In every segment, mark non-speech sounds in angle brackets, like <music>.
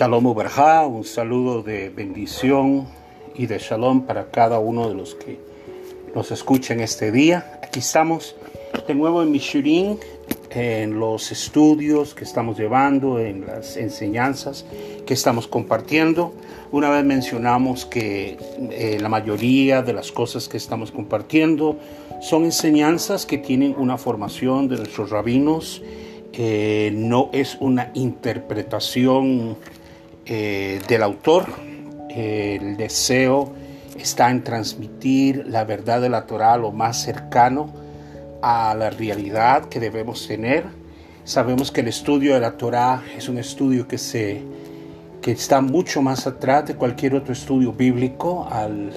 Shalom Uberja, un saludo de bendición y de shalom para cada uno de los que nos escuchan este día. Aquí estamos de nuevo en Mishurin, en los estudios que estamos llevando, en las enseñanzas que estamos compartiendo. Una vez mencionamos que eh, la mayoría de las cosas que estamos compartiendo son enseñanzas que tienen una formación de nuestros rabinos eh, no es una interpretación eh, del autor. el deseo está en transmitir la verdad de la Torah lo más cercano a la realidad que debemos tener. Sabemos que el estudio de la Torah es un estudio que, se, que está mucho más atrás de cualquier otro estudio bíblico. Al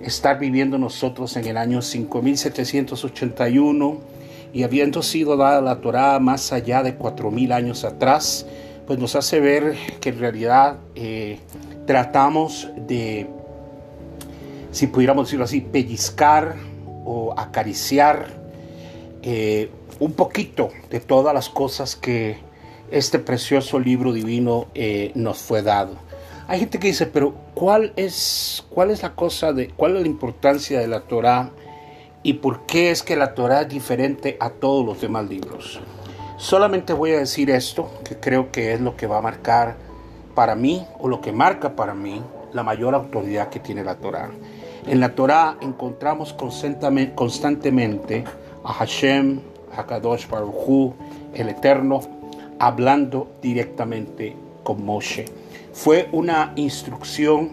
estar viviendo nosotros en el año 5781, y habiendo sido dada la Torá más allá de cuatro mil años atrás, pues nos hace ver que en realidad eh, tratamos de, si pudiéramos decirlo así, pellizcar o acariciar eh, un poquito de todas las cosas que este precioso libro divino eh, nos fue dado. Hay gente que dice, pero ¿cuál es, cuál es la cosa de, cuál es la importancia de la Torah? y por qué es que la Torah es diferente a todos los demás libros. Solamente voy a decir esto, que creo que es lo que va a marcar para mí, o lo que marca para mí, la mayor autoridad que tiene la Torah. En la Torah encontramos constantemente a Hashem, Hakadosh Baruch Hu, el Eterno, hablando directamente con Moshe. Fue una instrucción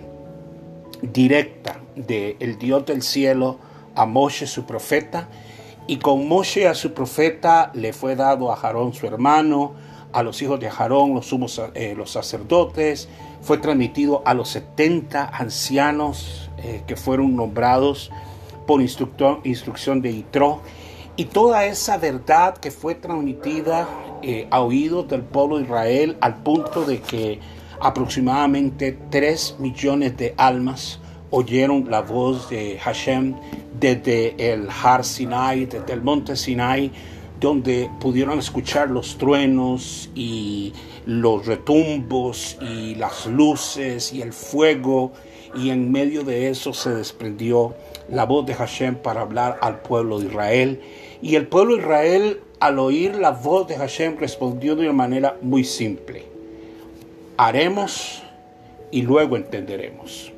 directa del Dios del cielo a Moshe su profeta, y con Moshe a su profeta le fue dado a Jarón su hermano, a los hijos de Jarón los sumos eh, los sacerdotes, fue transmitido a los 70 ancianos eh, que fueron nombrados por instrucción de Itro, y toda esa verdad que fue transmitida eh, a oídos del pueblo de Israel al punto de que aproximadamente 3 millones de almas oyeron la voz de Hashem desde el Har Sinai, desde el monte Sinai, donde pudieron escuchar los truenos y los retumbos y las luces y el fuego. Y en medio de eso se desprendió la voz de Hashem para hablar al pueblo de Israel. Y el pueblo de Israel al oír la voz de Hashem respondió de una manera muy simple. Haremos y luego entenderemos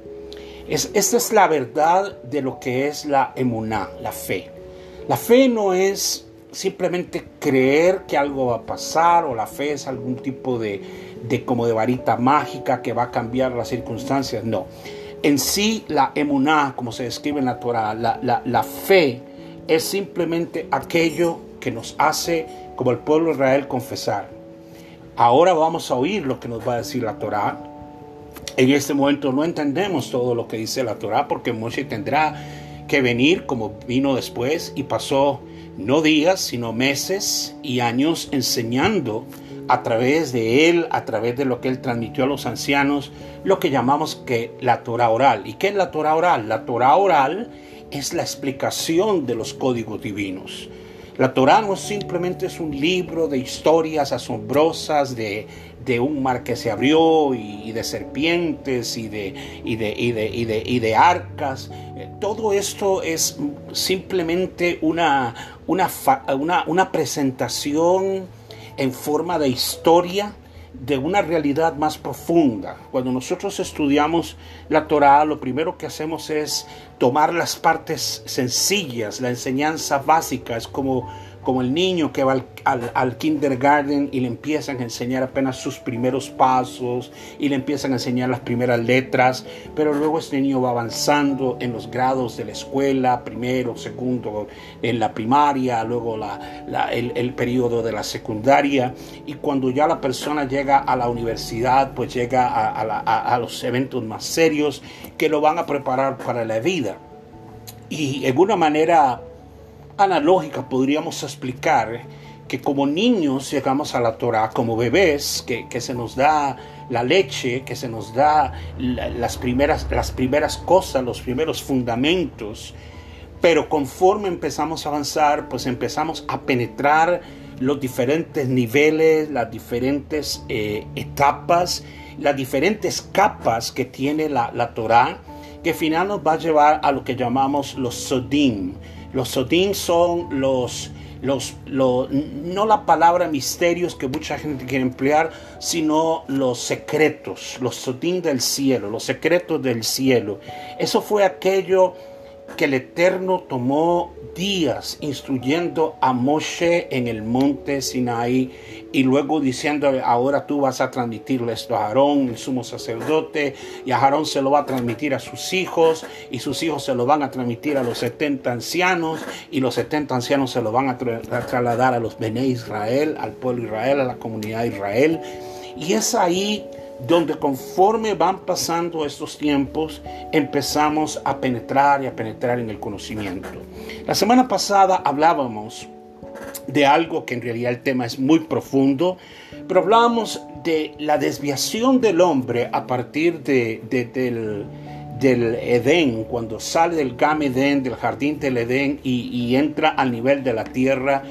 esta es la verdad de lo que es la emuná, la fe. La fe no es simplemente creer que algo va a pasar o la fe es algún tipo de, como de varita mágica que va a cambiar las circunstancias. No. En sí, la emuná, como se describe en la Torah, la, la fe es simplemente aquello que nos hace, como el pueblo de Israel, confesar. Ahora vamos a oír lo que nos va a decir la Torah en este momento no entendemos todo lo que dice la Torah porque Moshe tendrá que venir como vino después y pasó no días, sino meses y años enseñando a través de él, a través de lo que él transmitió a los ancianos, lo que llamamos que la Torah oral. ¿Y qué es la Torah oral? La Torah oral es la explicación de los códigos divinos. La Torah no simplemente es un libro de historias asombrosas de, un mar que se abrió y, de serpientes y de, y de, y de, arcas. Eh, todo esto es simplemente una, una, una presentación en forma de historia de una realidad más profunda. Cuando nosotros estudiamos la Torah, lo primero que hacemos es tomar las partes sencillas, la enseñanza básica, es como como el niño que va al, kindergarten y le empiezan a enseñar apenas sus primeros pasos y le empiezan a enseñar las primeras letras, pero luego este niño va avanzando en los grados de la escuela, primero, segundo, en la primaria, luego el, periodo de la secundaria y cuando ya la persona llega a la universidad, pues llega a, a los eventos más serios que lo van a preparar para la vida. Y en una manera analógica podríamos explicar que como niños llegamos a la Torah, como bebés, que, se nos da la leche, que se nos da las, primeras, las primeras cosas, los primeros fundamentos, pero conforme empezamos a avanzar, pues empezamos a penetrar los diferentes niveles, las diferentes eh, etapas las diferentes capas que tiene la, la Torah, que al final nos va a llevar a lo que llamamos los Sodim. Los Sodim son los, los, no la palabra misterios que mucha gente quiere emplear, sino los secretos, los Sodim del cielo, los secretos del cielo. Eso fue aquello que el Eterno tomó días instruyendo a Moshe en el monte Sinaí y luego diciendo, ahora tú vas a transmitirle esto a Aarón, el sumo sacerdote, y a Aarón se lo va a transmitir a sus hijos, y sus hijos se lo van a transmitir a los 70 ancianos, y los 70 ancianos se lo van a, trasladar a los Bene Israel, al pueblo Israel, a la comunidad Israel. Y es ahí donde conforme van pasando estos tiempos empezamos a penetrar y a penetrar en el conocimiento. La semana pasada hablábamos de algo que en realidad el tema es muy profundo, pero hablábamos de la desviación del hombre a partir de, del, del, Edén, cuando sale del Gam Edén, del jardín del Edén y, y entra al nivel de la tierra.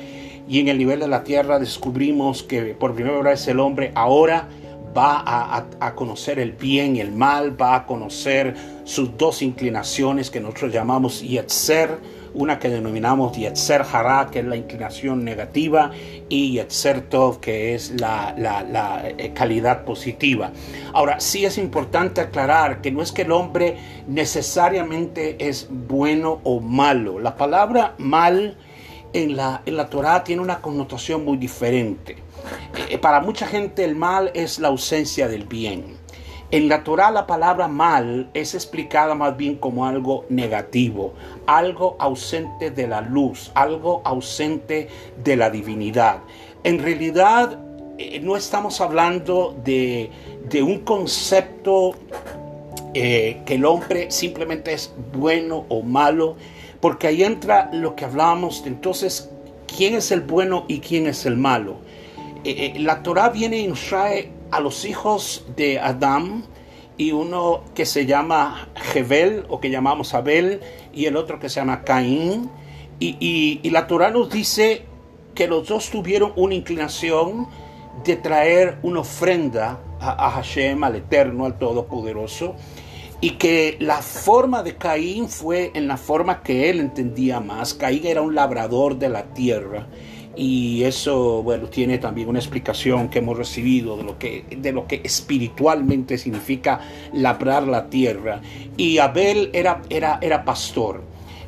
Y en el nivel de la tierra descubrimos que por primera vez el hombre ahora va a, conocer el bien y el mal, va a conocer sus dos inclinaciones que nosotros llamamos Yetzer, una que denominamos Yetzer Hara, que es la inclinación negativa, y Yetzer Tov, que es la, la, eh, calidad positiva. Ahora, sí es importante aclarar que no es que el hombre necesariamente es bueno o malo. La palabra mal en la, en la Torah tiene una connotación muy diferente. Eh, para mucha gente el mal es la ausencia del bien. En la Torah la palabra mal es explicada más bien como algo negativo, algo ausente de la luz, algo ausente de la divinidad. En realidad eh, no estamos hablando de, un concepto eh, que el hombre simplemente es bueno o malo, porque ahí entra lo que hablábamos entonces, quién es el bueno y quién es el malo. Eh, eh, la Torah viene y trae a los hijos de Adán y uno que se llama Jebel o que llamamos Abel y el otro que se llama Caín. Y, la Torah nos dice que los dos tuvieron una inclinación de traer una ofrenda a, a Hashem, al Eterno, al Todopoderoso, y que la forma de Caín fue en la forma que él entendía más. Caín era un labrador de la tierra y eso bueno tiene también una explicación que hemos recibido de lo que de lo que espiritualmente significa labrar la tierra. Y Abel era era era pastor.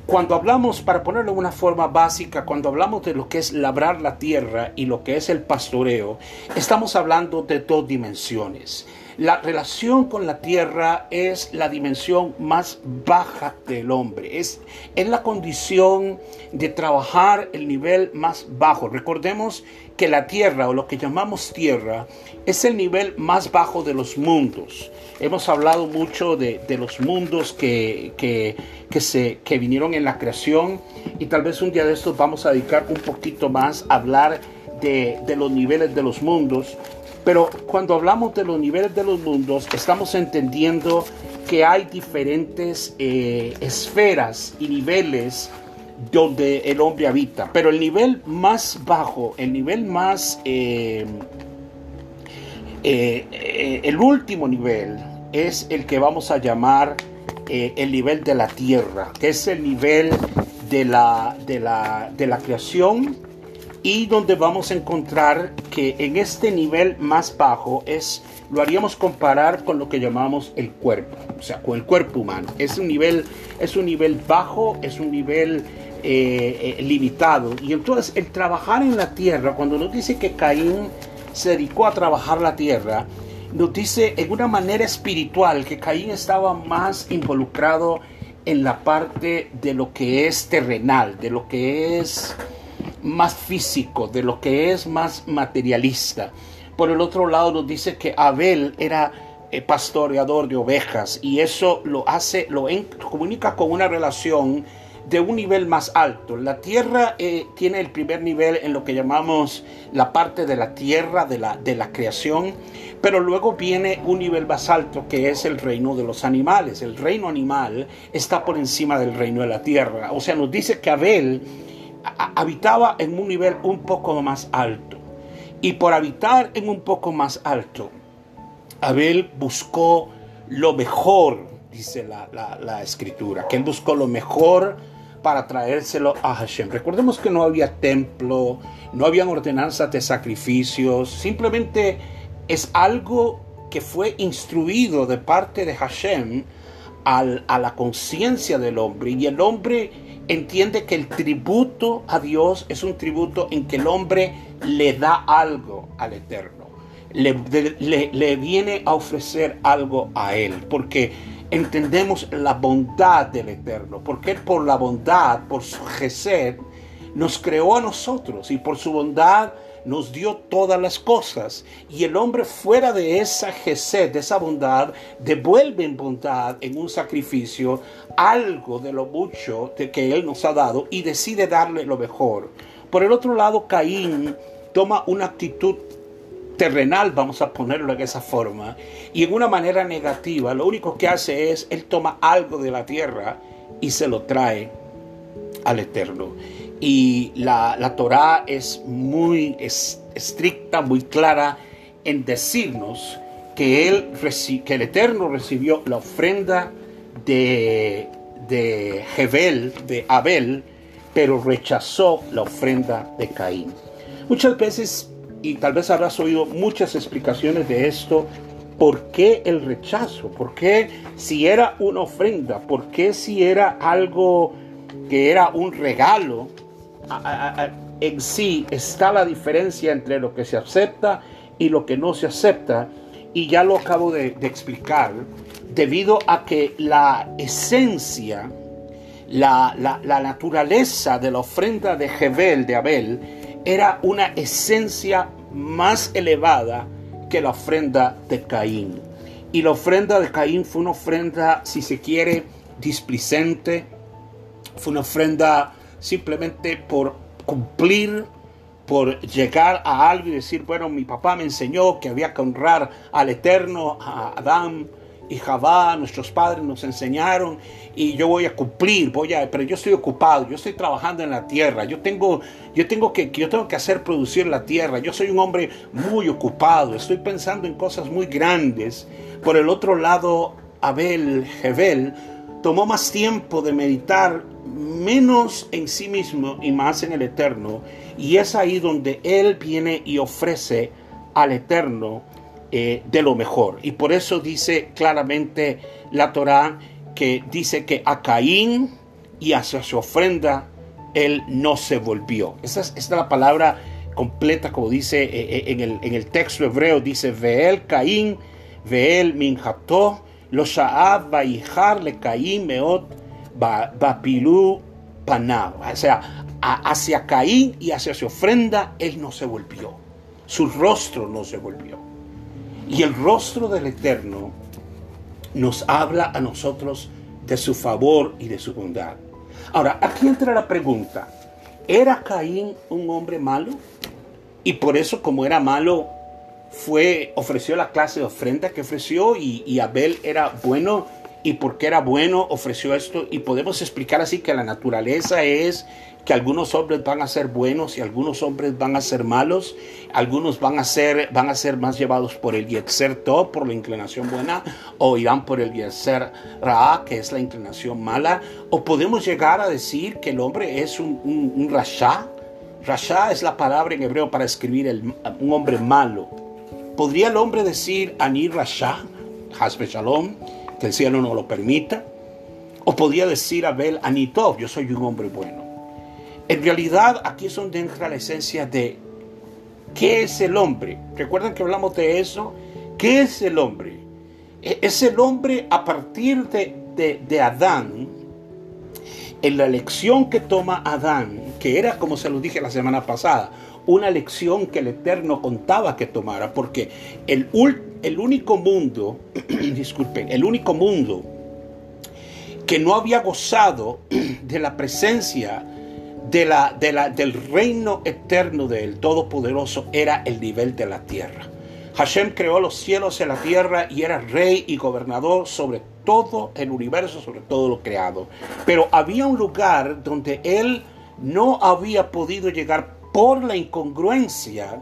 Cuando hablamos para ponerlo de una forma básica cuando hablamos de lo que es labrar la tierra y lo que es el pastoreo estamos hablando de dos dimensiones la relación con la tierra es la dimensión más baja del hombre. Es, es la condición de trabajar el nivel más bajo. Recordemos que la tierra o lo que llamamos tierra es el nivel más bajo de los mundos. Hemos hablado mucho de, los mundos que, que, se, que vinieron en la creación y tal vez un día de estos vamos a dedicar un poquito más a hablar de, de los niveles de los mundos pero cuando hablamos de los niveles de los mundos, estamos entendiendo que hay diferentes eh, esferas y niveles donde el hombre habita. Pero el nivel más bajo, el nivel más... Eh, eh, el último nivel es el que vamos a llamar el nivel de la tierra, que es el nivel de la, de la, de la creación y donde vamos a encontrar que en este nivel más bajo es lo haríamos comparar con lo que llamamos el cuerpo, o sea, con el cuerpo humano. Es un nivel, es un nivel bajo, es un nivel eh, eh, limitado. Y entonces el trabajar en la tierra, cuando nos dice que Caín se dedicó a trabajar la tierra, nos dice en una manera espiritual que Caín estaba más involucrado en la parte de lo que es terrenal, de lo que es más físico, de lo que es más materialista. Por el otro lado nos dice que Abel era eh, pastoreador de ovejas y eso lo hace, lo comunica con una relación de un nivel más alto. La tierra eh, tiene el primer nivel en lo que llamamos la parte de la tierra, de la, de la creación, pero luego viene un nivel más alto que es el reino de los animales. El reino animal está por encima del reino de la tierra. O sea, nos dice que Abel habitaba en un nivel un poco más alto. Y por habitar en un poco más alto, Abel buscó lo mejor, dice la, escritura, que él buscó lo mejor para traérselo a Hashem. Recordemos que no había templo, no habían ordenanzas de sacrificios, simplemente es algo que fue instruido de parte de Hashem a la conciencia del hombre y el hombre entiende que el tributo a Dios es un tributo en que el hombre le da algo al Eterno, le, viene a ofrecer algo a Él, porque entendemos la bondad del Eterno, porque Él por la bondad, por su gesed, nos creó a nosotros y por su bondad nos dio todas las cosas. Y el hombre fuera de esa gesed, de esa bondad, devuelve en bondad, en un sacrificio, algo de lo mucho de que Él nos ha dado y decide darle lo mejor. Por el otro lado, Caín toma una actitud terrenal, vamos a ponerlo de esa forma, y en una manera negativa, lo único que hace es, él toma algo de la tierra y se lo trae al Eterno. Y la, la Torah es muy estricta, muy clara en decirnos que, que el Eterno recibió la ofrenda de, de Hebel, de Abel, pero rechazó la ofrenda de Caín. Muchas veces, y tal vez habrás oído muchas explicaciones de esto, ¿por qué el rechazo? ¿Por qué si era una ofrenda? ¿Por qué si era algo que era un regalo? En sí está la diferencia entre lo que se acepta y lo que no se acepta. Y ya lo acabo de, explicar, debido a que la esencia, la, naturaleza de la ofrenda de Jebel, de Abel, era una esencia más elevada que la ofrenda de Caín. Y la ofrenda de Caín fue una ofrenda, si se quiere, displicente, fue una ofrenda simplemente por cumplir, por llegar a algo y decir, bueno, mi papá me enseñó que había que honrar al Eterno, a Adán y Javá, nuestros padres nos enseñaron y yo voy a cumplir, voy a, pero yo estoy ocupado, yo estoy trabajando en la tierra, yo tengo, yo tengo que, yo tengo que hacer producir la tierra, yo soy un hombre muy ocupado, estoy pensando en cosas muy grandes. Por el otro lado, Abel, Jebel, tomó más tiempo de meditar menos en sí mismo y más en el eterno. Y es ahí donde Él viene y ofrece al eterno eh, de lo mejor. Y por eso dice claramente la Torá que dice que a Caín y hacia su ofrenda Él no se volvió. Esa es, la palabra completa como dice eh, eh, en, el, en, el, texto hebreo. Dice, Veel Caín, Veel Minjató, lo Sha'ab Baijar le Caín Meot Bapilú Paná. O sea, hacia Caín y hacia su ofrenda, él no se volvió. Su rostro no se volvió. Y el rostro del Eterno nos habla a nosotros de su favor y de su bondad. Ahora, aquí entra la pregunta. ¿Era Caín un hombre malo? Y por eso, como era malo, fue, ofreció la clase de ofrenda que ofreció y, y Abel era bueno y porque era bueno ofreció esto y podemos explicar así que la naturaleza es que algunos hombres van a ser buenos y algunos hombres van a ser malos, algunos van a ser, van a ser más llevados por el Yetzer todo por la inclinación buena, o irán por el Yetzer Ra, que es la inclinación mala, o podemos llegar a decir que el hombre es un, un, rasha. Rasha es la palabra en hebreo para escribir el, un hombre malo. ¿Podría el hombre decir Ani Rasha, Hasbe Shalom? Que el cielo no lo permita. O podía decir Abel Anitov, yo soy un hombre bueno. En realidad aquí es donde entra la esencia de qué es el hombre. ¿Recuerdan que hablamos de eso? ¿Qué es el hombre? E, es el hombre a partir de, de, Adán, en la elección que toma Adán, que era como se lo dije la semana pasada, una lección que el Eterno contaba que tomara, porque el, el único mundo, <clears throat> disculpen, el único mundo que no había gozado <clears throat> de la presencia de la, de la, del reino eterno del Todopoderoso era el nivel de la tierra. Hashem creó los cielos y la tierra y era rey y gobernador sobre todo el universo, sobre todo lo creado. Pero había un lugar donde él no había podido llegar por la incongruencia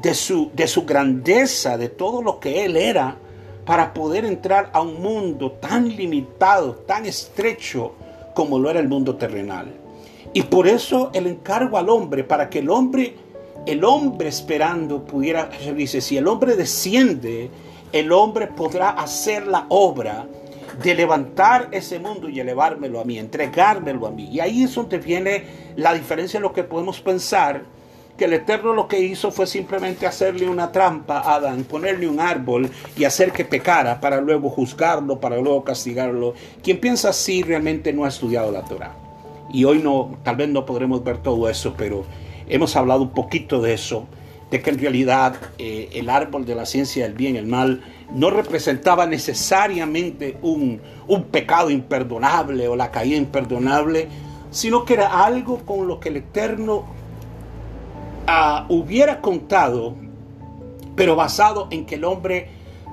de su, de su grandeza, de todo lo que Él era, para poder entrar a un mundo tan limitado, tan estrecho como lo era el mundo terrenal. Y por eso el encargo al hombre, para que el hombre, el hombre esperando pudiera, dice, si el hombre desciende, el hombre podrá hacer la obra de levantar ese mundo y elevármelo a mí, entregármelo a mí. Y ahí es donde viene la diferencia en lo que podemos pensar que el Eterno lo que hizo fue simplemente hacerle una trampa a Adán, ponerle un árbol y hacer que pecara para luego juzgarlo, para luego castigarlo. Quien piensa así realmente no ha estudiado la Torah. Y hoy no, tal vez no podremos ver todo eso, pero hemos hablado un poquito de eso, de que en realidad eh, el árbol de la ciencia del bien y el mal no representaba necesariamente un, un pecado imperdonable o la caída imperdonable, sino que era algo con lo que el Eterno hubiera contado, pero basado en que el hombre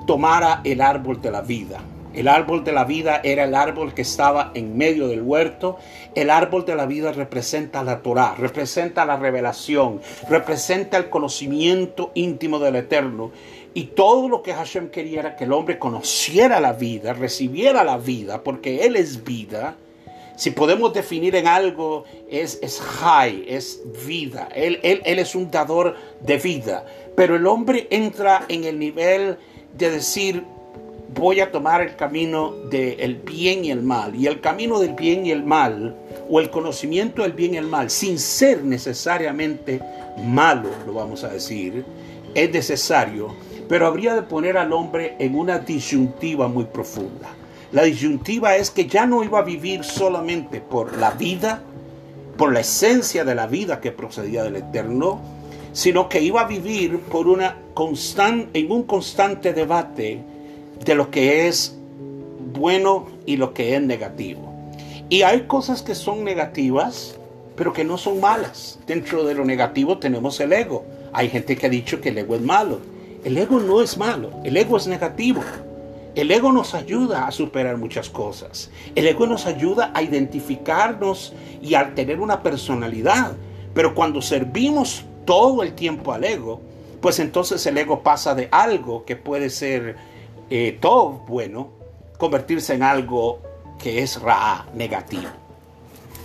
tomara el árbol de la vida. El árbol de la vida era el árbol que estaba en medio del huerto. El árbol de la vida representa la Torah, representa la revelación, representa el conocimiento íntimo del Eterno. Y todo lo que Hashem quería era que el hombre conociera la vida, recibiera la vida, porque Él es vida si podemos definir en algo, es, es high, es vida. Él, él, él es un dador de vida. Pero el hombre entra en el nivel de decir, voy a tomar el camino del bien y el mal. Y el camino del bien y el mal, o el conocimiento del bien y el mal, sin ser necesariamente malo, lo vamos a decir, es necesario, pero habría de poner al hombre en una disyuntiva muy profunda. La disyuntiva es que ya no iba a vivir solamente por la vida, por la esencia de la vida que procedía del Eterno, sino que iba a vivir por una en un constante debate de lo que es bueno y lo que es negativo. Y hay cosas que son negativas, pero que no son malas. Dentro de lo negativo tenemos el ego. Hay gente que ha dicho que el ego es malo. El ego no es malo, el ego es negativo. El ego nos ayuda a superar muchas cosas. El ego nos ayuda a identificarnos y a tener una personalidad. Pero cuando servimos todo el tiempo al ego, pues entonces el ego pasa de algo que puede ser eh, todo bueno, convertirse en algo que es ra, negativo.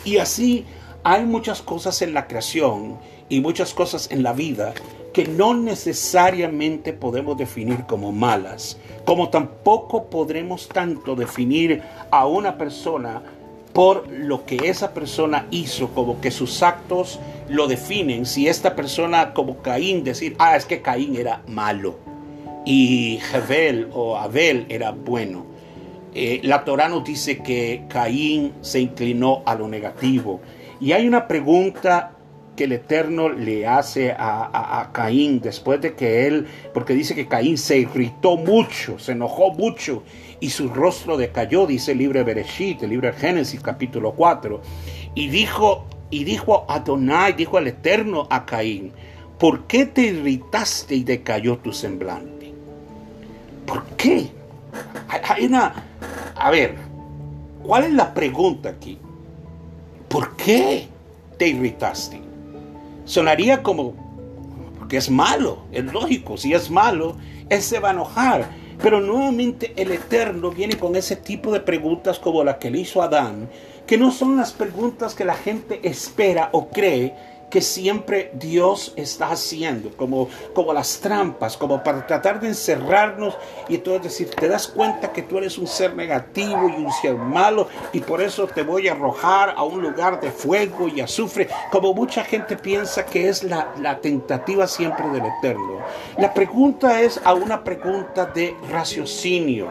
Y así hay muchas cosas en la creación y muchas cosas en la vida que no necesariamente podemos definir como malas, como tampoco podremos tanto definir a una persona por lo que esa persona hizo, como que sus actos lo definen. Si esta persona, como Caín, decir, ah, es que Caín era malo y Jebel o Abel era bueno. Eh, la Torah nos dice que Caín se inclinó a lo negativo. Y hay una pregunta el Eterno le hace a, Caín después de que él, porque dice que Caín se irritó mucho, se enojó mucho y su rostro decayó, dice el libro de Bereshit, el libro de Génesis capítulo 4, y dijo, y dijo Adonai, dijo al Eterno a Caín, ¿por qué te irritaste y decayó tu semblante? ¿Por qué? Hay una, a ver, ¿cuál es la pregunta aquí? ¿Por qué te irritaste? Sonaría como, porque es malo, es lógico, si es malo, él se va a enojar. Pero nuevamente el Eterno viene con ese tipo de preguntas como la que le hizo Adán, que no son las preguntas que la gente espera o cree que siempre Dios está haciendo, como, como las trampas, como para tratar de encerrarnos y entonces decir, te das cuenta que tú eres un ser negativo y un ser malo y por eso te voy a arrojar a un lugar de fuego y azufre, como mucha gente piensa que es la, la tentativa siempre del Eterno. La pregunta es a una pregunta de raciocinio.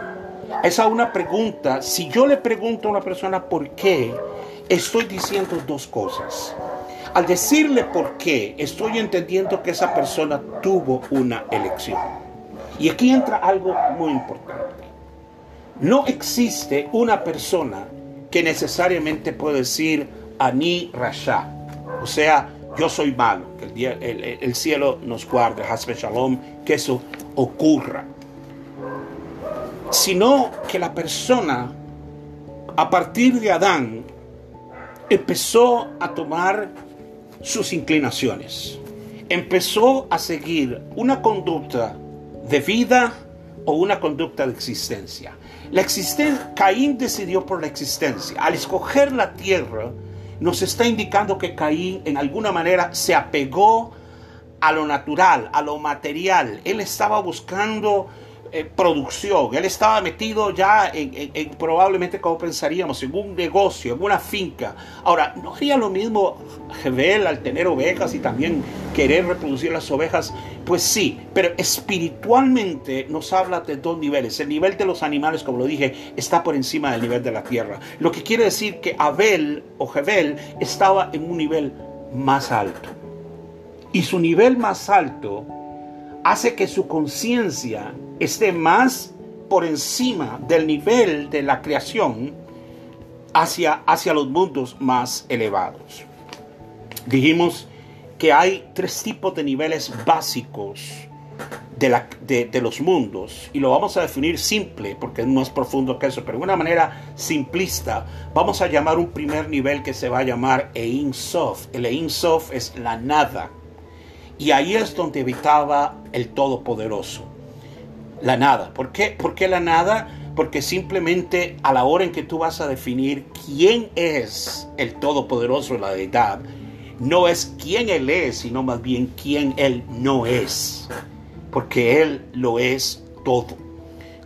Es a una pregunta, si yo le pregunto a una persona por qué, estoy diciendo dos cosas. Al decirle por qué, estoy entendiendo que esa persona tuvo una elección. Y aquí entra algo muy importante. No existe una persona que necesariamente puede decir Ani Rasha, o sea, yo soy malo, que el, el, cielo nos guarde, Hasbe Shalom, que eso ocurra. Sino que la persona, a partir de Adán, empezó a tomar sus inclinaciones. empezó a seguir una conducta de vida o una conducta de existencia. La existencia, Caín decidió por la existencia. Al escoger la tierra, nos está indicando que Caín en alguna manera se apegó a lo natural, a lo material. Él estaba buscando eh, producción. Él estaba metido ya en, probablemente como pensaríamos, en un negocio, en una finca. Ahora, ¿no haría lo mismo Jebel al tener ovejas y también querer reproducir las ovejas? Pues sí, pero espiritualmente nos habla de dos niveles. El nivel de los animales, como lo dije, está por encima del nivel de la tierra. Lo que quiere decir que Abel o Jebel estaba en un nivel más alto. Y su nivel más alto hace que su conciencia esté más por encima del nivel de la creación hacia, hacia los mundos más elevados. Dijimos que hay tres tipos de niveles básicos de, la, de, los mundos y lo vamos a definir simple porque es más profundo que eso, pero de una manera simplista vamos a llamar un primer nivel que se va a llamar Ein Sof. El Ein Sof es la nada y ahí es donde habitaba el Todopoderoso. La nada. ¿Por qué? ¿Por qué la nada? Porque simplemente a la hora en que tú vas a definir quién es el Todopoderoso, la deidad, no es quién Él es, sino más bien quién Él no es. Porque Él lo es todo.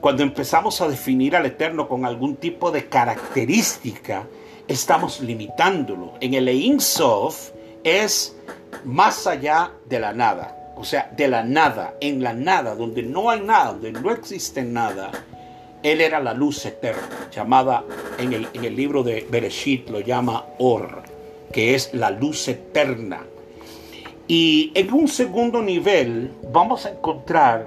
Cuando empezamos a definir al Eterno con algún tipo de característica, estamos limitándolo. En el Ein Sof es más allá de la nada. O sea, de la nada, en la nada, donde no hay nada, donde no existe nada. Él era la luz eterna, llamada en el, en el libro de Bereshit, lo llama Or, que es la luz eterna. Y en un segundo nivel vamos a encontrar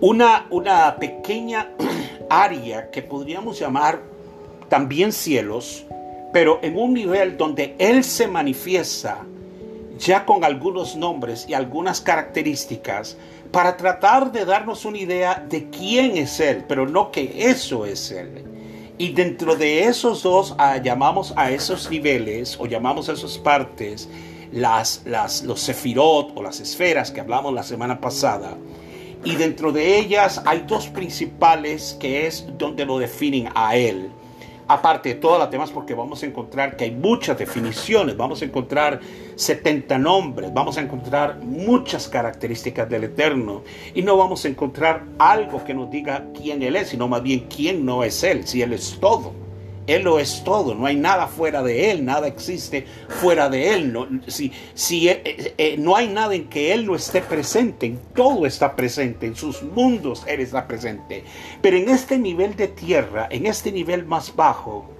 una, una pequeña <clears throat> área que podríamos llamar también cielos, pero en un nivel donde Él se manifiesta ya con algunos nombres y algunas características para tratar de darnos una idea de quién es Él, pero no que eso es Él. Y dentro de esos dos ah, llamamos a esos niveles o llamamos a esas partes las, las, los sefirot o las esferas que hablamos la semana pasada. Y dentro de ellas hay dos principales que es donde lo definen a Él aparte de todas las demás, porque vamos a encontrar que hay muchas definiciones, vamos a encontrar 70 nombres, vamos a encontrar muchas características del Eterno y no vamos a encontrar algo que nos diga quién Él es, sino más bien quién no es Él, si Él es todo. Él lo es todo, no hay nada fuera de Él, nada existe fuera de Él. No, si, si eh, eh, eh, no hay nada en que Él no esté presente, en todo está presente, en sus mundos Él está presente. Pero en este nivel de tierra, en este nivel más bajo,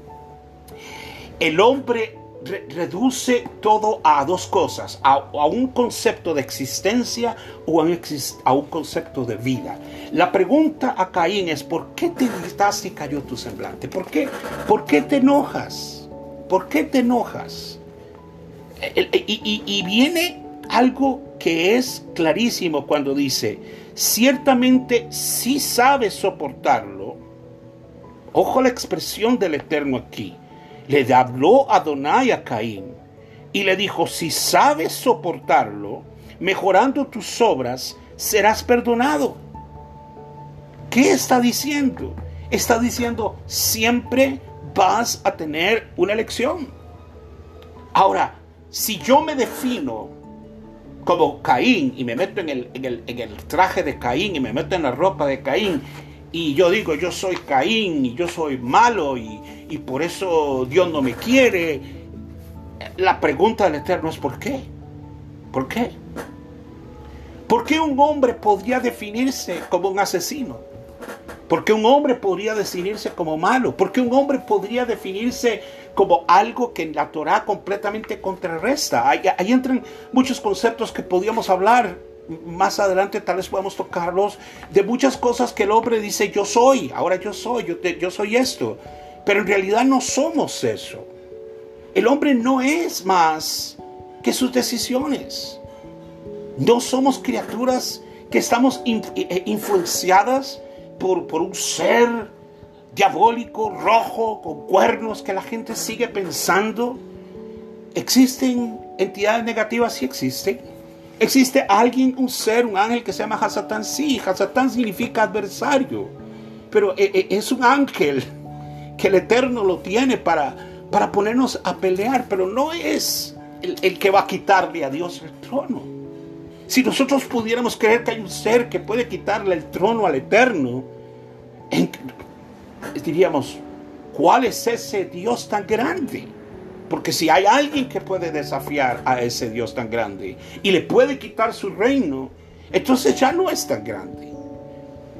el hombre reduce todo a dos cosas, a, un concepto de existencia o a un, concepto de vida. La pregunta a Caín es, ¿por qué te gritaste y cayó tu semblante? ¿Por qué, ¿Por qué te enojas? ¿Por qué te enojas? Y, viene algo que es clarísimo cuando dice, ciertamente si sabes soportarlo. Ojo la expresión del Eterno aquí le habló Adonai a Caín y le dijo, si sabes soportarlo, mejorando tus obras, serás perdonado. ¿Qué está diciendo? Está diciendo, siempre vas a tener una elección. Ahora, si yo me defino como Caín y me meto en el, en el, traje de Caín y me meto en la ropa de Caín y yo digo, yo soy Caín y yo soy malo y, y por eso Dios no me quiere. La pregunta del Eterno es ¿por qué? ¿Por qué? ¿Por qué un hombre podría definirse como un asesino? ¿Por qué un hombre podría definirse como malo? ¿Por qué un hombre podría definirse como algo que en la Torah completamente contrarresta? Ahí, ahí entran muchos conceptos que podríamos hablar más adelante tal vez podamos tocarlos de muchas cosas que el hombre dice yo soy, ahora yo soy, yo, yo soy esto. Pero en realidad no somos eso. El hombre no es más que sus decisiones. No somos criaturas que estamos eh, eh, influenciadas por, por un ser diabólico, rojo, con cuernos, que la gente sigue pensando. ¿Existen entidades negativas? Sí existen. ¿Existe alguien, un ser, un ángel que se llama Hasatán? Sí, Hasatán significa adversario, pero e, e, es un ángel que el Eterno lo tiene para, para ponernos a pelear, pero no es el que va a quitarle a Dios el trono. Si nosotros pudiéramos creer que hay un ser que puede quitarle el trono al Eterno, diríamos, ¿cuál es ese Dios tan grande? Porque si hay alguien que puede desafiar a ese Dios tan grande y le puede quitar su reino, entonces ya no es tan grande.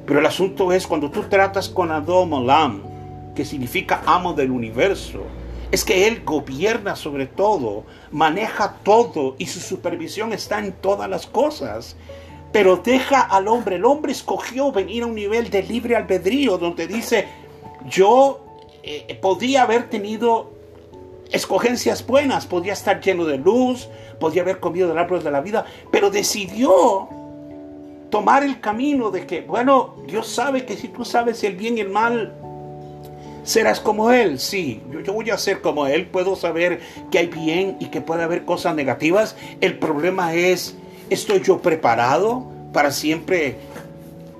Pero el asunto es cuando tú tratas con Adom Olam, que significa amo del universo, es que Él gobierna sobre todo, maneja todo y su supervisión está en todas las cosas. Pero deja al hombre, el hombre escogió venir a un nivel de libre albedrío donde dice, yo eh, podía haber tenido escogencias buenas, podía estar lleno de luz, podía haber comido del árbol de la vida, pero decidió tomar el camino de que, bueno, Dios sabe que si tú sabes el bien y el mal, serás como Él. Sí, yo, yo, voy a ser como Él, puedo saber que hay bien y que puede haber cosas negativas. El problema es, ¿estoy yo preparado para siempre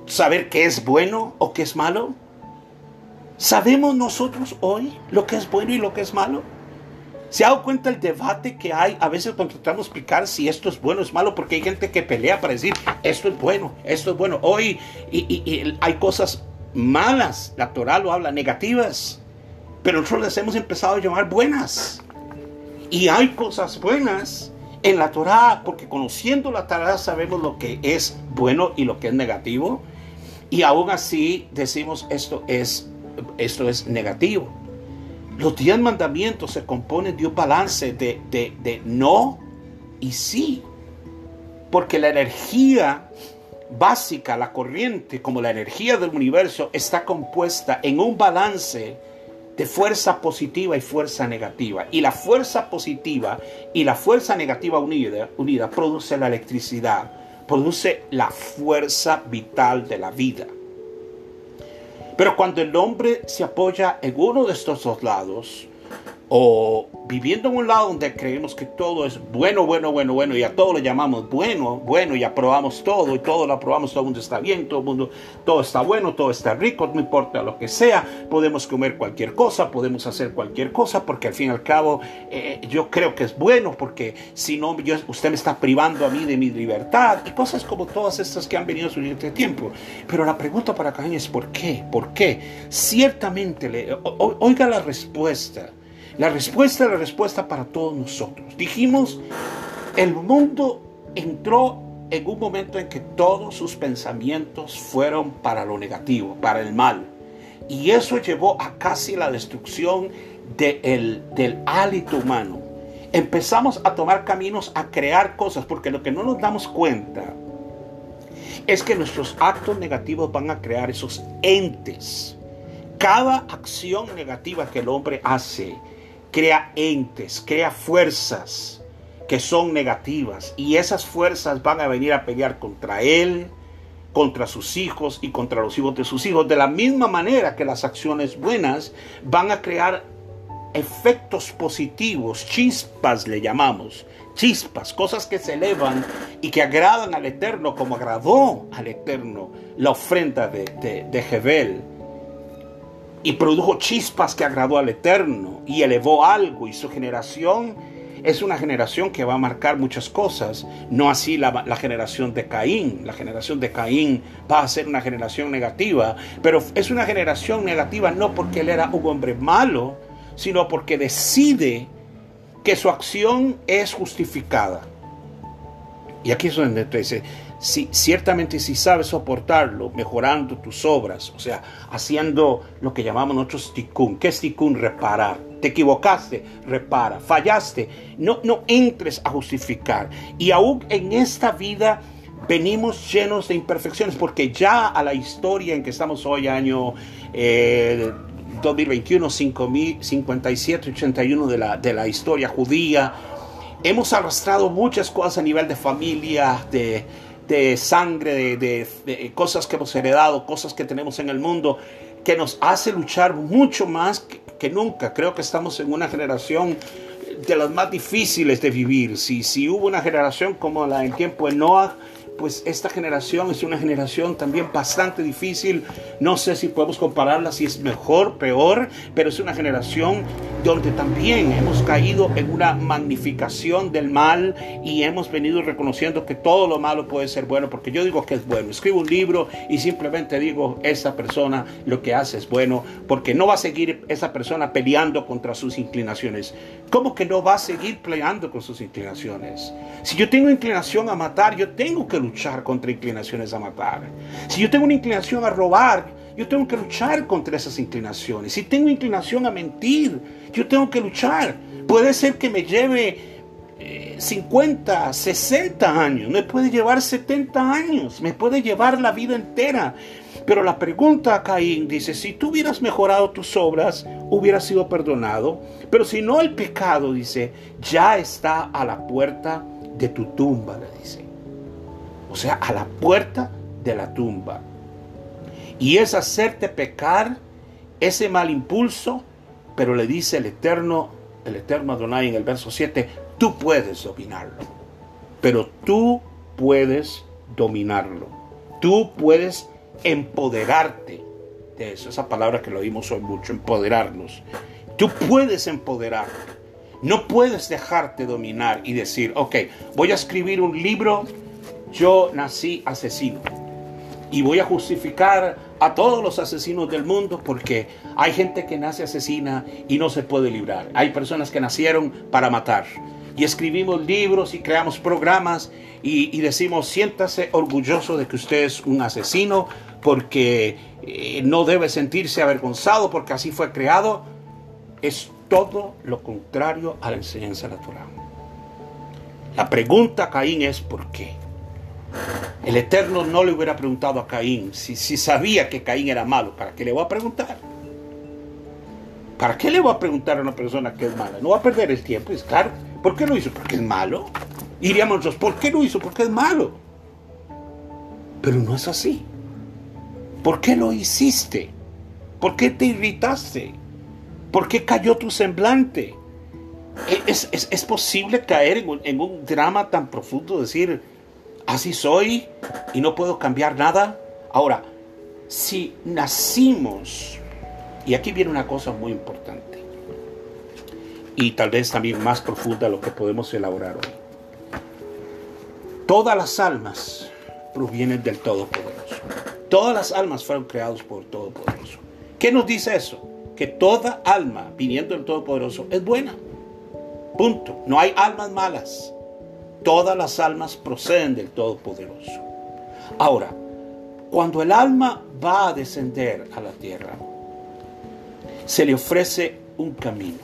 saber qué es bueno o qué es malo? ¿Sabemos nosotros hoy lo que es bueno y lo que es malo? ¿Se ha dado cuenta el debate que hay a veces cuando tratamos de explicar si esto es bueno o es malo? Porque hay gente que pelea para decir esto es bueno, esto es bueno. Hoy y, hay cosas malas, la Torah lo habla, negativas, pero nosotros les hemos empezado a llamar buenas. Y hay cosas buenas en la Torah, porque conociendo la Torah sabemos lo que es bueno y lo que es negativo. Y aún así decimos esto es, esto es negativo. Los diez mandamientos se componen de un balance de, de, no y sí. Porque la energía básica, la corriente, como la energía del universo, está compuesta en un balance de fuerza positiva y fuerza negativa. Y la fuerza positiva y la fuerza negativa unida, unida produce la electricidad, produce la fuerza vital de la vida. Pero cuando el hombre se apoya en uno de estos dos lados, o viviendo en un lado donde creemos que todo es bueno, bueno, bueno, bueno, y a todo lo llamamos bueno, bueno, y aprobamos todo, y todo lo aprobamos, todo el mundo está bien, todo el mundo, todo está bueno, todo está rico, no importa lo que sea, podemos comer cualquier cosa, podemos hacer cualquier cosa, porque al fin y al cabo eh, yo creo que es bueno, porque si no, usted me está privando a mí de mi libertad, y cosas como todas estas que han venido a este tiempo. Pero la pregunta para Caín es ¿por qué? ¿Por qué? Ciertamente, le, oiga la respuesta la respuesta es la respuesta para todos nosotros. Dijimos, el mundo entró en un momento en que todos sus pensamientos fueron para lo negativo, para el mal. Y eso llevó a casi la destrucción del hálito humano. Empezamos a tomar caminos, a crear cosas, porque lo que no nos damos cuenta es que nuestros actos negativos van a crear esos entes. Cada acción negativa que el hombre hace crea entes, crea fuerzas que son negativas y esas fuerzas van a venir a pelear contra él, contra sus hijos y contra los hijos de sus hijos. De la misma manera que las acciones buenas van a crear efectos positivos, chispas le llamamos, chispas, cosas que se elevan y que agradan al Eterno como agradó al Eterno la ofrenda de, de, de Jebel y produjo chispas que agradó al Eterno y elevó algo y su generación es una generación que va a marcar muchas cosas, no así la, generación de Caín. La generación de Caín va a ser una generación negativa, pero es una generación negativa no porque él era un hombre malo, sino porque decide que su acción es justificada. Y aquí es donde te dice, si, ciertamente si sabes soportarlo, mejorando tus obras, o sea, haciendo lo que llamamos nosotros tikkun. ¿Qué es tikkun? Reparar. Te equivocaste, repara. Fallaste, no, no entres a justificar. Y aún en esta vida venimos llenos de imperfecciones, porque ya a la historia en que estamos hoy, año 2021, 57, 81 de la, de la historia judía, hemos arrastrado muchas cosas a nivel de familia, de de sangre, de, cosas que hemos heredado, cosas que tenemos en el mundo, que nos hace luchar mucho más que, nunca. Creo que estamos en una generación de las más difíciles de vivir. Si, si hubo una generación como la en tiempo de Noah, pues esta generación es una generación también bastante difícil. No sé si podemos compararla, si es mejor, peor, pero es una generación donde también hemos caído en una magnificación del mal y hemos venido reconociendo que todo lo malo puede ser bueno, porque yo digo que es bueno. Escribo un libro y simplemente digo, esa persona lo que hace es bueno, porque no va a seguir esa persona peleando contra sus inclinaciones. ¿Cómo que no va a seguir peleando con sus inclinaciones? Si yo tengo inclinación a matar, yo tengo que luchar contra inclinaciones a matar. Si yo tengo una inclinación a robar, yo tengo que luchar contra esas inclinaciones. Si tengo inclinación a mentir, yo tengo que luchar. Puede ser que me lleve 50, eh, 60 años, me puede llevar 70 años, me puede llevar la vida entera. Pero la pregunta a Caín dice, si tú hubieras mejorado tus obras, hubieras sido perdonado. Pero si no, el pecado, dice, ya está a la puerta de tu tumba, le dice o sea, a la puerta de la tumba. Y es hacerte pecar ese mal impulso, pero le dice el eterno, el eterno Adonai en el verso 7, tú puedes dominarlo, pero tú puedes dominarlo, tú puedes empoderarte de eso, esa palabra que lo oímos hoy mucho, empoderarnos. Tú puedes empoderarte. No puedes dejarte dominar y decir, ok, voy a escribir un libro yo nací asesino. Y voy a justificar a todos los asesinos del mundo porque hay gente que nace asesina y no se puede librar. Hay personas que nacieron para matar. Y escribimos libros y creamos programas y, decimos, siéntase orgulloso de que usted es un asesino porque eh, no debe sentirse avergonzado porque así fue creado. Es todo lo contrario a la enseñanza natural. La pregunta, Caín, es ¿por qué? El Eterno no le hubiera preguntado a Caín si, si sabía que Caín era malo. ¿Para qué le voy a preguntar? ¿Para qué le voy a preguntar a una persona que es mala? No va a perder el tiempo. Es claro. ¿Por qué lo hizo? Porque es malo. Iríamos nosotros, ¿por qué lo hizo? Porque es malo. Pero no es así. ¿Por qué lo hiciste? ¿Por qué te irritaste? ¿Por qué cayó tu semblante? ¿Es, posible caer en un, en un drama tan profundo? Decir, así soy y no puedo cambiar nada. Ahora, si nacimos, y aquí viene una cosa muy importante, y tal vez también más profunda lo que podemos elaborar hoy. Todas las almas provienen del Todopoderoso. Todas las almas fueron creadas por Todopoderoso. ¿Qué nos dice eso? Que toda alma viniendo del Todopoderoso es buena. Punto. No hay almas malas. Todas las almas proceden del Todopoderoso. Ahora, cuando el alma va a descender a la tierra, se le ofrece un camino.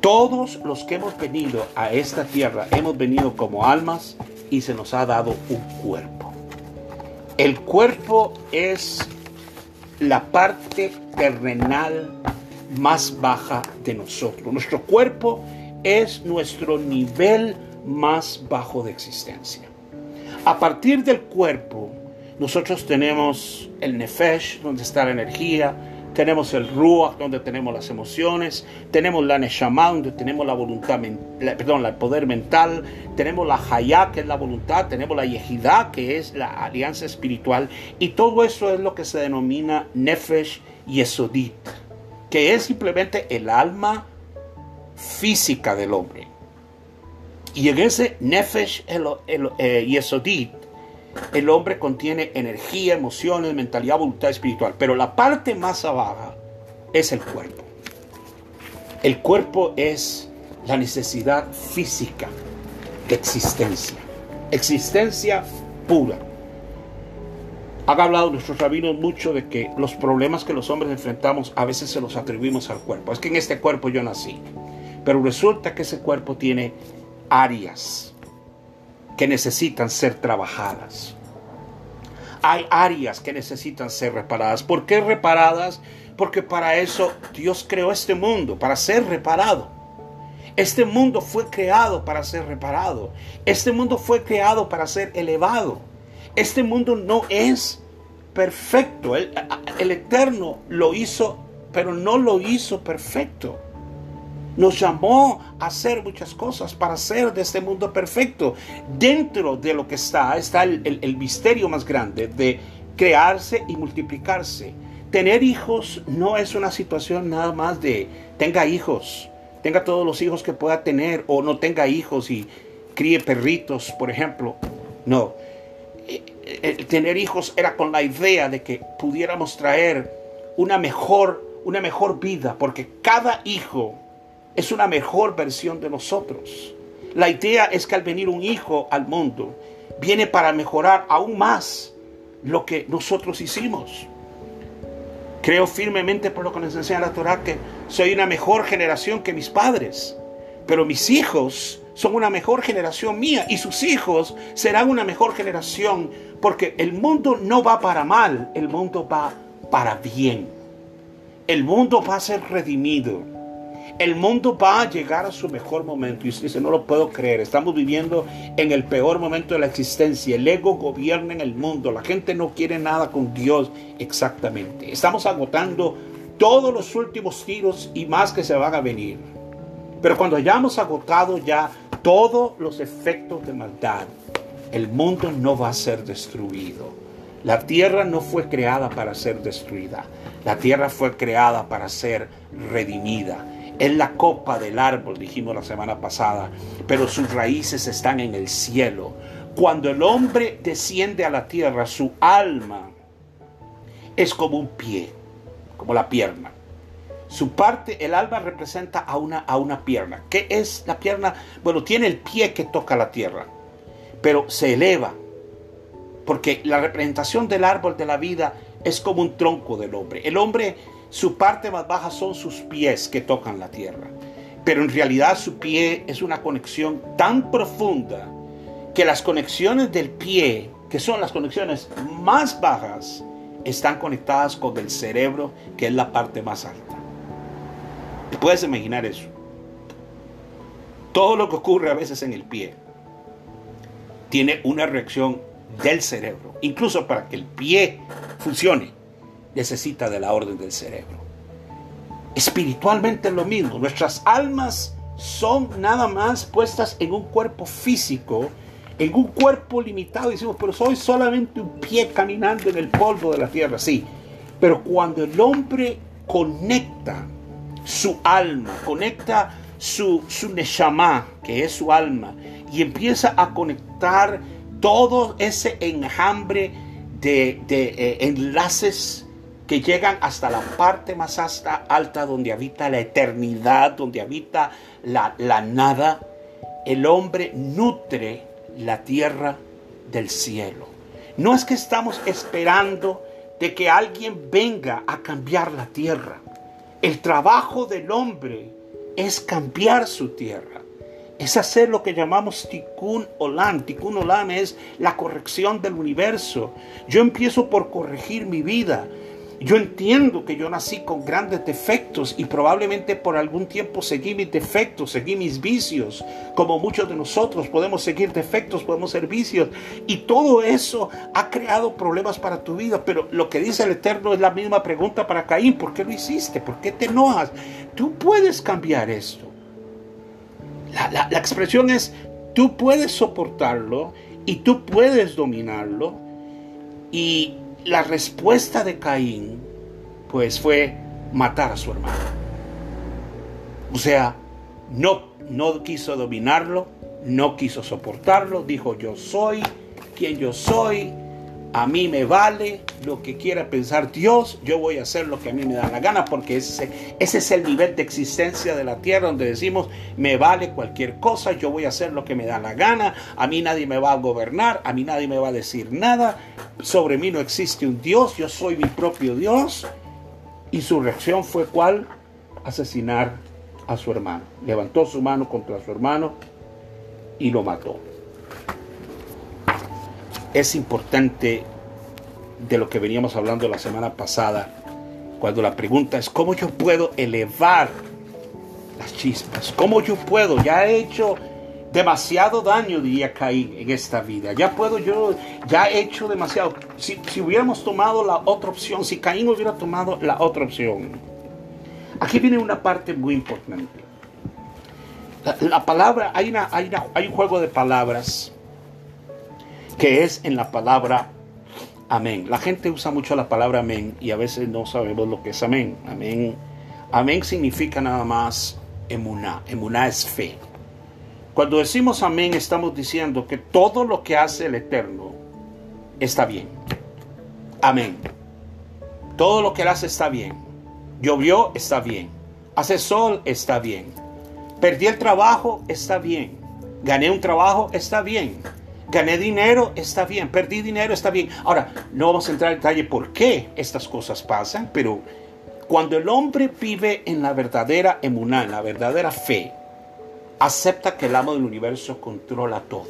Todos los que hemos venido a esta tierra hemos venido como almas y se nos ha dado un cuerpo. El cuerpo es la parte terrenal más baja de nosotros. Nuestro cuerpo es nuestro nivel más bajo de existencia. A partir del cuerpo, nosotros tenemos el nefesh, donde está la energía, tenemos el ruach, donde tenemos las emociones, tenemos la neshama, donde tenemos la voluntad, perdón, el poder mental, tenemos la hayá, que es la voluntad, tenemos la yehidá, que es la alianza espiritual, y todo eso es lo que se denomina nefesh y esodit, que es simplemente el alma física del hombre. Y en ese Nefesh el, el, eh, el hombre contiene energía, emociones, mentalidad, voluntad espiritual. Pero la parte más abajo es el cuerpo. El cuerpo es la necesidad física de existencia. Existencia pura. Han hablado nuestros rabinos mucho de que los problemas que los hombres enfrentamos a veces se los atribuimos al cuerpo. Es que en este cuerpo yo nací. Pero resulta que ese cuerpo tiene áreas que necesitan ser trabajadas. Hay áreas que necesitan ser reparadas. ¿Por qué reparadas? Porque para eso Dios creó este mundo, para ser reparado. Este mundo fue creado para ser reparado. Este mundo fue creado para ser elevado. Este mundo no es perfecto. El, el Eterno lo hizo, pero no lo hizo perfecto. Nos llamó a hacer muchas cosas para hacer de este mundo perfecto. Dentro de lo que está, está el, el misterio más grande de crearse y multiplicarse. Tener hijos no es una situación nada más de tenga hijos, tenga todos los hijos que pueda tener o no tenga hijos y críe perritos, por ejemplo. No, el tener hijos era con la idea de que pudiéramos traer una mejor, una mejor vida, porque cada hijo es una mejor versión de nosotros. La idea es que al venir un hijo al mundo, viene para mejorar aún más lo que nosotros hicimos. Creo firmemente por lo que nos enseña la Torah que soy una mejor generación que mis padres, pero mis hijos son una mejor generación mía y sus hijos serán una mejor generación porque el mundo no va para mal, el mundo va para bien. El mundo va a ser redimido el mundo va a llegar a su mejor momento. Y usted dice, no lo puedo creer. Estamos viviendo en el peor momento de la existencia. El ego gobierna en el mundo. La gente no quiere nada con Dios exactamente. Estamos agotando todos los últimos tiros y más que se van a venir. Pero cuando hayamos agotado ya todos los efectos de maldad, el mundo no va a ser destruido. La tierra no fue creada para ser destruida. La tierra fue creada para ser redimida. Es la copa del árbol, dijimos la semana pasada, pero sus raíces están en el cielo. Cuando el hombre desciende a la tierra, su alma es como un pie, como la pierna. Su parte, el alma representa a una, a una pierna. ¿Qué es la pierna? Bueno, tiene el pie que toca la tierra, pero se eleva, porque la representación del árbol de la vida es como un tronco del hombre. El hombre su parte más baja son sus pies que tocan la tierra. Pero en realidad su pie es una conexión tan profunda que las conexiones del pie, que son las conexiones más bajas, están conectadas con el cerebro, que es la parte más alta. puedes imaginar eso? Todo lo que ocurre a veces en el pie tiene una reacción del cerebro, incluso para que el pie funcione necesita de la orden del cerebro. Espiritualmente es lo mismo. Nuestras almas son nada más puestas en un cuerpo físico, en un cuerpo limitado. Decimos, pero soy solamente un pie caminando en el polvo de la tierra. Sí, pero cuando el hombre conecta su alma, conecta su, su neshama, que es su alma, y empieza a conectar todo ese enjambre de, de eh, enlaces que llegan hasta la parte más alta, donde habita la eternidad, donde habita la, la nada, el hombre nutre la tierra del cielo. No es que estamos esperando de que alguien venga a cambiar la tierra. El trabajo del hombre es cambiar su tierra. Es hacer lo que llamamos tikkun olam. Tikkun olam es la corrección del universo. Yo empiezo por corregir mi vida. Yo entiendo que yo nací con grandes defectos y probablemente por algún tiempo seguí mis defectos, seguí mis vicios, como muchos de nosotros podemos seguir defectos, podemos ser vicios. Y todo eso ha creado problemas para tu vida. Pero lo que dice el Eterno es la misma pregunta para Caín. ¿Por qué lo hiciste? ¿Por qué te enojas? Tú puedes cambiar esto. La, la expresión es, tú puedes soportarlo y tú puedes dominarlo. Y la respuesta de Caín, pues fue matar a su hermano. O sea, no, no quiso dominarlo, no quiso soportarlo, dijo yo soy quien yo soy, a mí me vale lo que quiera pensar Dios, yo voy a hacer lo que a mí me da la gana, porque ese, ese es el nivel de existencia de la tierra donde decimos, me vale cualquier cosa, yo voy a hacer lo que me da la gana, a mí nadie me va a gobernar, a mí nadie me va a decir nada, sobre mí no existe un Dios, yo soy mi propio Dios. Y su reacción fue cuál? Asesinar a su hermano. Levantó su mano contra su hermano y lo mató es importante de lo que veníamos hablando la semana pasada, cuando la pregunta es, ¿cómo yo puedo elevar las chispas? ¿Cómo yo puedo? Ya he hecho demasiado daño, diría Caín, en esta vida. Ya puedo yo, ya he hecho demasiado. Si, si hubiéramos tomado la otra opción, si Caín hubiera tomado la otra opción. Aquí viene una parte muy importante. La, palabra, hay, una, hay, hay un juego de palabras que es en la palabra amén. La gente usa mucho la palabra amén y a veces no sabemos lo que es amén. Amén, amén significa nada más emuná. Emuná es fe. Cuando decimos amén estamos diciendo que todo lo que hace el Eterno está bien. Amén. Todo lo que hace está bien. Llovió, está bien. Hace sol, está bien. Perdí el trabajo, está bien. Gané un trabajo, está bien. Gané dinero, está bien. Perdí dinero, está bien. Ahora, no vamos a entrar en detalle por qué estas cosas pasan, pero cuando el hombre vive en la verdadera emuná, en la verdadera fe, acepta que el amo del universo controla todo.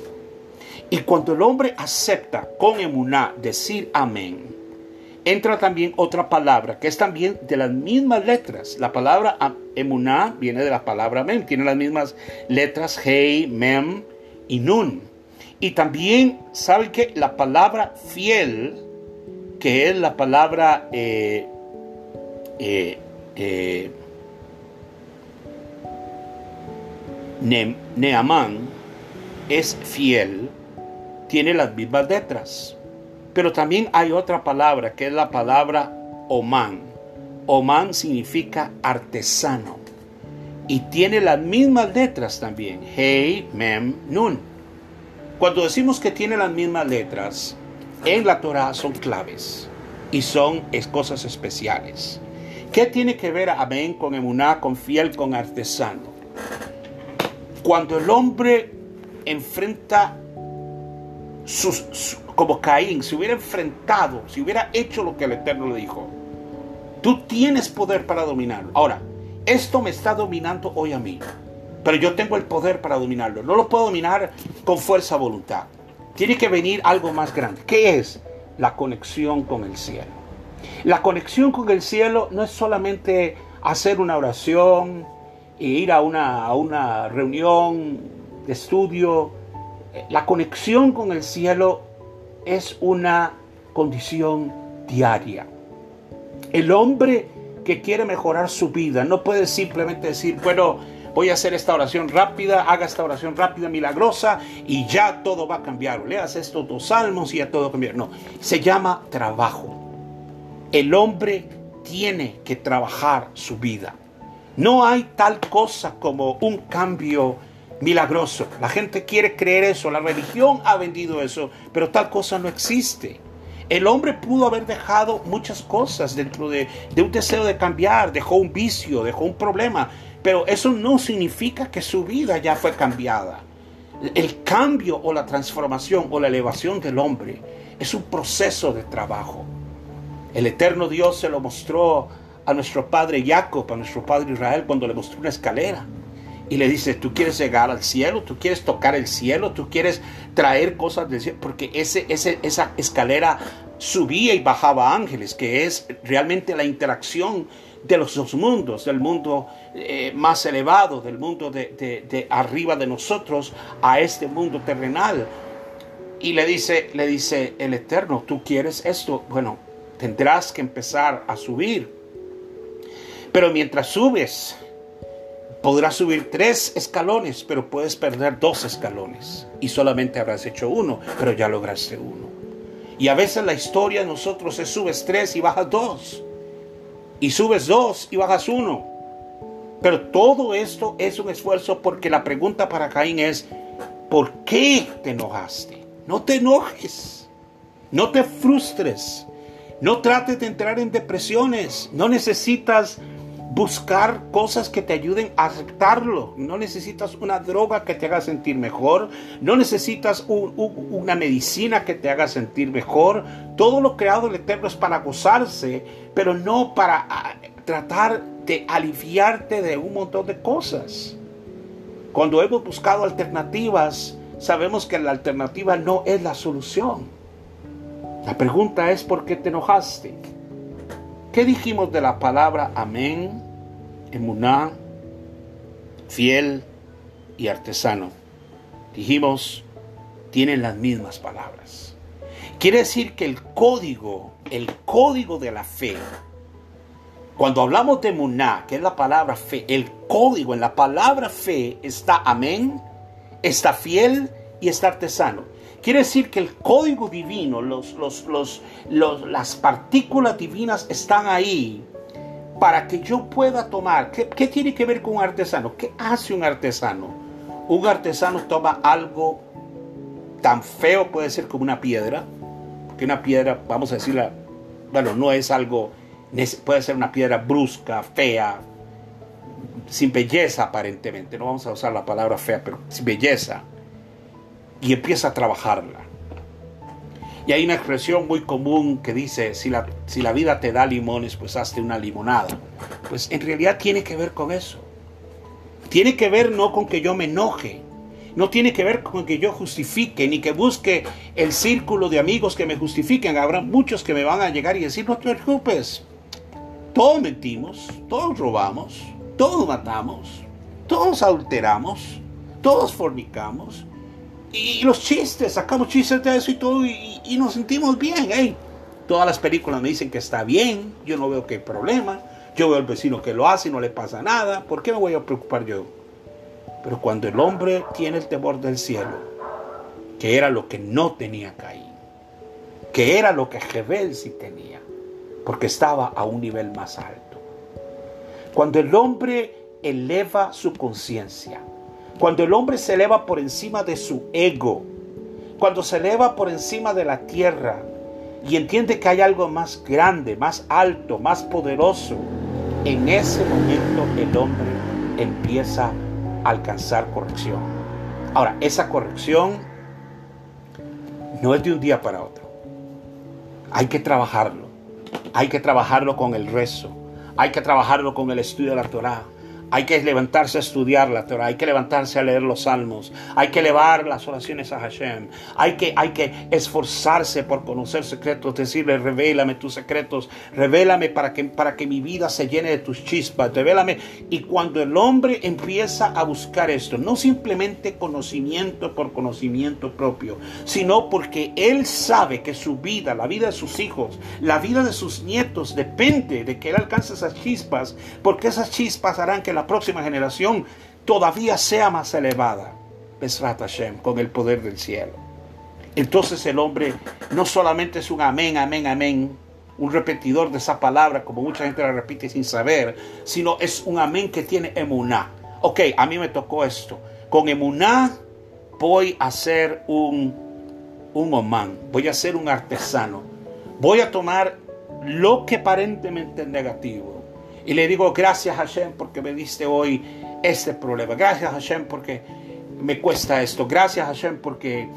Y cuando el hombre acepta con emuná decir amén, entra también otra palabra que es también de las mismas letras. La palabra emuná viene de la palabra mem, tiene las mismas letras hei, mem y nun. Y también, ¿sabe que La palabra fiel, que es la palabra eh, eh, eh Neamán, es fiel, tiene las mismas letras. Pero también hay otra palabra que es la palabra Oman. Oman significa artesano. Y tiene las mismas letras también. Hey, Mem, Nun. Cuando decimos que tiene las mismas letras, en la Torah son claves y son cosas especiales. ¿Qué tiene que ver Amén con emuná, con fiel, con artesano? Cuando el hombre enfrenta sus, como Caín, se hubiera enfrentado, si hubiera hecho lo que el Eterno le dijo, tú tienes poder para dominarlo. Ahora, esto me está dominando hoy a mí, pero yo tengo el poder para dominarlo. No lo puedo dominar con fuerza voluntad. Tiene que venir algo más grande. ¿Qué es? La conexión con el cielo. La conexión con el cielo no es solamente hacer una oración e ir a una, a una reunión de estudio. La conexión con el cielo es una condición diaria. El hombre que quiere mejorar su vida no puede simplemente decir, bueno, voy a hacer esta oración rápida, haga esta oración rápida, milagrosa, y ya todo va a cambiar. Leas estos dos salmos y ya todo cambiar. No, se llama trabajo. El hombre tiene que trabajar su vida. No hay tal cosa como un cambio milagroso. La gente quiere creer eso, la religión ha vendido eso, pero tal cosa no existe. El hombre pudo haber dejado muchas cosas dentro de, un deseo de cambiar, dejó un vicio, dejó un problema, pero eso no significa que su vida ya fue cambiada. El cambio o la transformación o la elevación del hombre es un proceso de trabajo. El eterno Dios se lo mostró a nuestro padre Jacob, a nuestro padre Israel, cuando le mostró una escalera y le dice, tú quieres llegar al cielo, tú quieres tocar el cielo, tú quieres traer cosas del cielo, porque ese, ese, esa escalera subía y bajaba ángeles, que es realmente la interacción de los dos mundos, del mundo eh, más elevado, del mundo de, arriba de nosotros, a este mundo terrenal. Y le dice, le dice el Eterno, tú quieres esto, bueno, tendrás que empezar a subir. Pero mientras subes, Podrás subir tres escalones, pero puedes perder dos escalones. Y solamente habrás hecho uno, pero ya lograste uno. Y a veces la historia nosotros es subes tres y bajas dos. Y subes dos y bajas uno. Pero todo esto es un esfuerzo porque la pregunta para Caín es, ¿por qué te enojaste? No te enojes. No te frustres. No trates de entrar en depresiones. No necesitas buscar cosas que te ayuden a aceptarlo. No necesitas una droga que te haga sentir mejor. No necesitas una medicina que te haga sentir mejor. Todo lo creado el Eterno es para gozarse, pero no para ah, tratar de aliviarte de un montón de cosas. Cuando hemos buscado alternativas, sabemos que la alternativa no es la solución. La pregunta es ¿por qué te enojaste? ¿Qué dijimos de la palabra amén, emuná, fiel y artesano? Dijimos, tienen las mismas palabras. Quiere decir que el código, el código de la fe, Cuando hablamos de muná, que es la palabra fe, el código en la palabra fe está amén, está fiel y está artesano. Quiere decir que el código divino, los, los, los, las partículas divinas están ahí para que yo pueda tomar. ¿Qué, ¿Qué, tiene que ver con un artesano? ¿Qué hace un artesano? Un artesano toma algo tan feo, puede ser como una piedra, porque una piedra, vamos a decirla, bueno, no es algo puede ser una piedra brusca, fea, sin belleza aparentemente, no vamos a usar la palabra fea, pero sin belleza, y empieza a trabajarla. Y hay una expresión muy común que dice, si la, si la vida te da limones, pues hazte una limonada. Pues en realidad tiene que ver con eso. Tiene que ver no con que yo me enoje, no tiene que ver con que yo justifique ni que busque el círculo de amigos que me justifiquen. Habrá muchos que me van a llegar y decir, no te preocupes, todos mentimos, todos robamos, todos matamos, todos adulteramos, todos fornicamos. Y los chistes, sacamos chistes de eso y todo y, nos sentimos bien. Todas las películas me dicen que está bien, yo no veo que hay problema. Yo veo al vecino que lo hace y no le pasa nada. ¿Por qué me voy a preocupar yo? Pero cuando el hombre tiene el temor del cielo, que era lo que no tenía Caín, que era lo que Jebel sí tenía, porque estaba a un nivel más alto. Cuando el hombre eleva su conciencia, cuando el hombre se eleva por encima de su ego, cuando se eleva por encima de la tierra y entiende que hay algo más grande, más alto, más poderoso, en ese momento el hombre empieza a alcanzar corrección. Ahora, esa corrección no es de un día para otro. Hay que trabajarlo. Hay que trabajarlo con el rezo. Hay que trabajarlo con el estudio de la Torah. Hay que levantarse a estudiar la Torah, hay que levantarse a leer los salmos, hay que elevar las oraciones a Hashem, hay que, hay que esforzarse por conocer secretos, decirle, revélame tus secretos, revélame para que, para que mi vida se llene de tus chispas, revélame. Y cuando el hombre empieza a buscar esto, no simplemente conocimiento por conocimiento propio, sino porque él sabe que su vida, la vida de sus hijos, la vida de sus nietos depende de que él alcance esas chispas, porque esas chispas harán que la próxima generación todavía sea más elevada. Hashem, con el poder del cielo. Entonces el hombre no solamente es un amén, amén, amén, un repetidor de esa palabra, como mucha gente la repite sin saber, sino es un amén que tiene emuná. Ok, a mí me tocó esto. Con emuná voy a ser un, un omán, voy a ser un artesano. Voy a tomar lo que aparentemente es negativo y le digo, gracias Hashem porque me diste hoy este problema. Gracias Hashem porque me cuesta esto. Gracias Hashem porque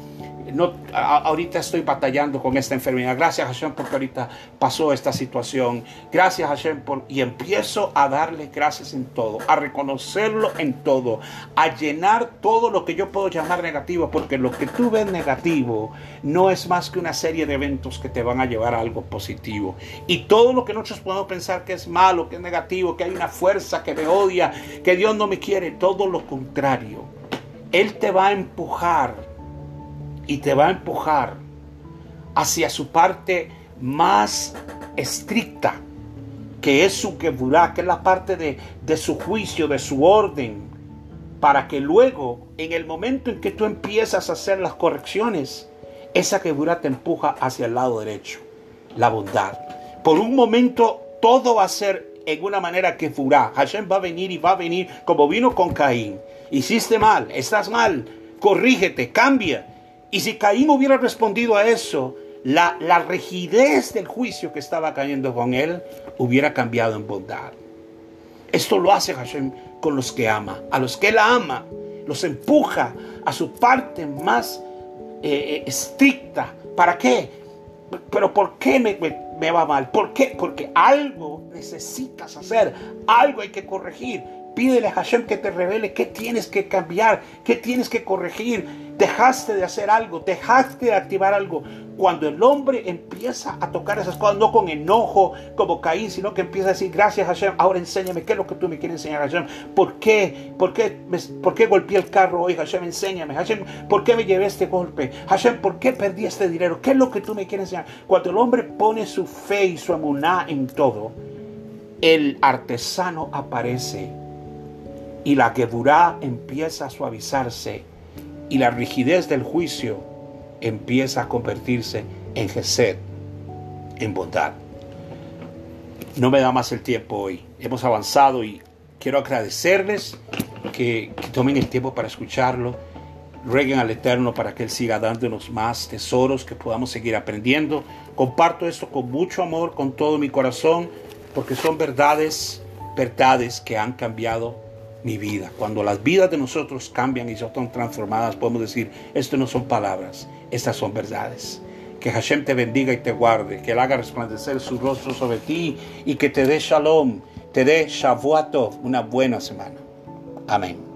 no, ahorita estoy batallando con esta enfermedad. Gracias Hashem porque ahorita pasó esta situación. Gracias Hashem por, y empiezo a darle gracias en todo, a reconocerlo en todo, a llenar todo lo que yo puedo llamar negativo, porque lo que tú ves negativo no es más que una serie de eventos que te van a llevar a algo positivo. Y todo lo que nosotros podemos pensar que es malo, que es negativo, que hay una fuerza que me odia, que Dios no me quiere, todo lo contrario. Él te va a empujar y te va a empujar hacia su parte más estricta, que es su queburá, que es la parte de, de su juicio, de su orden, para que luego, en el momento en que tú empiezas a hacer las correcciones, esa queburá te empuja hacia el lado derecho, la bondad. Por un momento todo va a ser en una manera que furá. Hashem va a venir y va a venir como vino con Caín. Hiciste mal, estás mal, corrígete, cambia. Y si Caín hubiera respondido a eso, la, la rigidez del juicio que estaba cayendo con él hubiera cambiado en bondad. Esto lo hace Hashem con los que ama. A los que él ama, los empuja a su parte más eh, eh, estricta. ¿Para qué? Pero ¿por qué me, me, va mal? ¿Por qué? Porque algo necesitas hacer, algo hay que corregir. Pídele a Hashem que te revele qué tienes que cambiar, qué tienes que corregir dejaste de hacer algo, dejaste de activar algo. Cuando el hombre empieza a tocar esas cosas, no con enojo como Caín, sino que empieza a decir, gracias Hashem, ahora enséñame qué es lo que tú me quieres enseñar Hashem. ¿Por qué? ¿Por qué, ¿Por qué golpeé el carro hoy Hashem? Enséñame. Hashem, ¿por qué me llevé este golpe? Hashem, ¿por qué perdí este dinero? ¿Qué es lo que tú me quieres enseñar? Cuando el hombre pone su fe y su amuná en todo, el artesano aparece y la Geburá empieza a suavizarse y la rigidez del juicio empieza a convertirse en Gesed, en bondad. No me da más el tiempo hoy. Hemos avanzado y quiero agradecerles que, que tomen el tiempo para escucharlo. Rueguen al Eterno para que Él siga dándonos más tesoros, que podamos seguir aprendiendo. Comparto esto con mucho amor, con todo mi corazón, porque son verdades, verdades que han cambiado mi vida. Cuando las vidas de nosotros cambian y son transformadas, podemos decir, esto no son palabras, estas son verdades. Que Hashem te bendiga y te guarde, que Él haga resplandecer su rostro sobre ti y que te dé shalom, te dé shavuatov, una buena semana. Amén.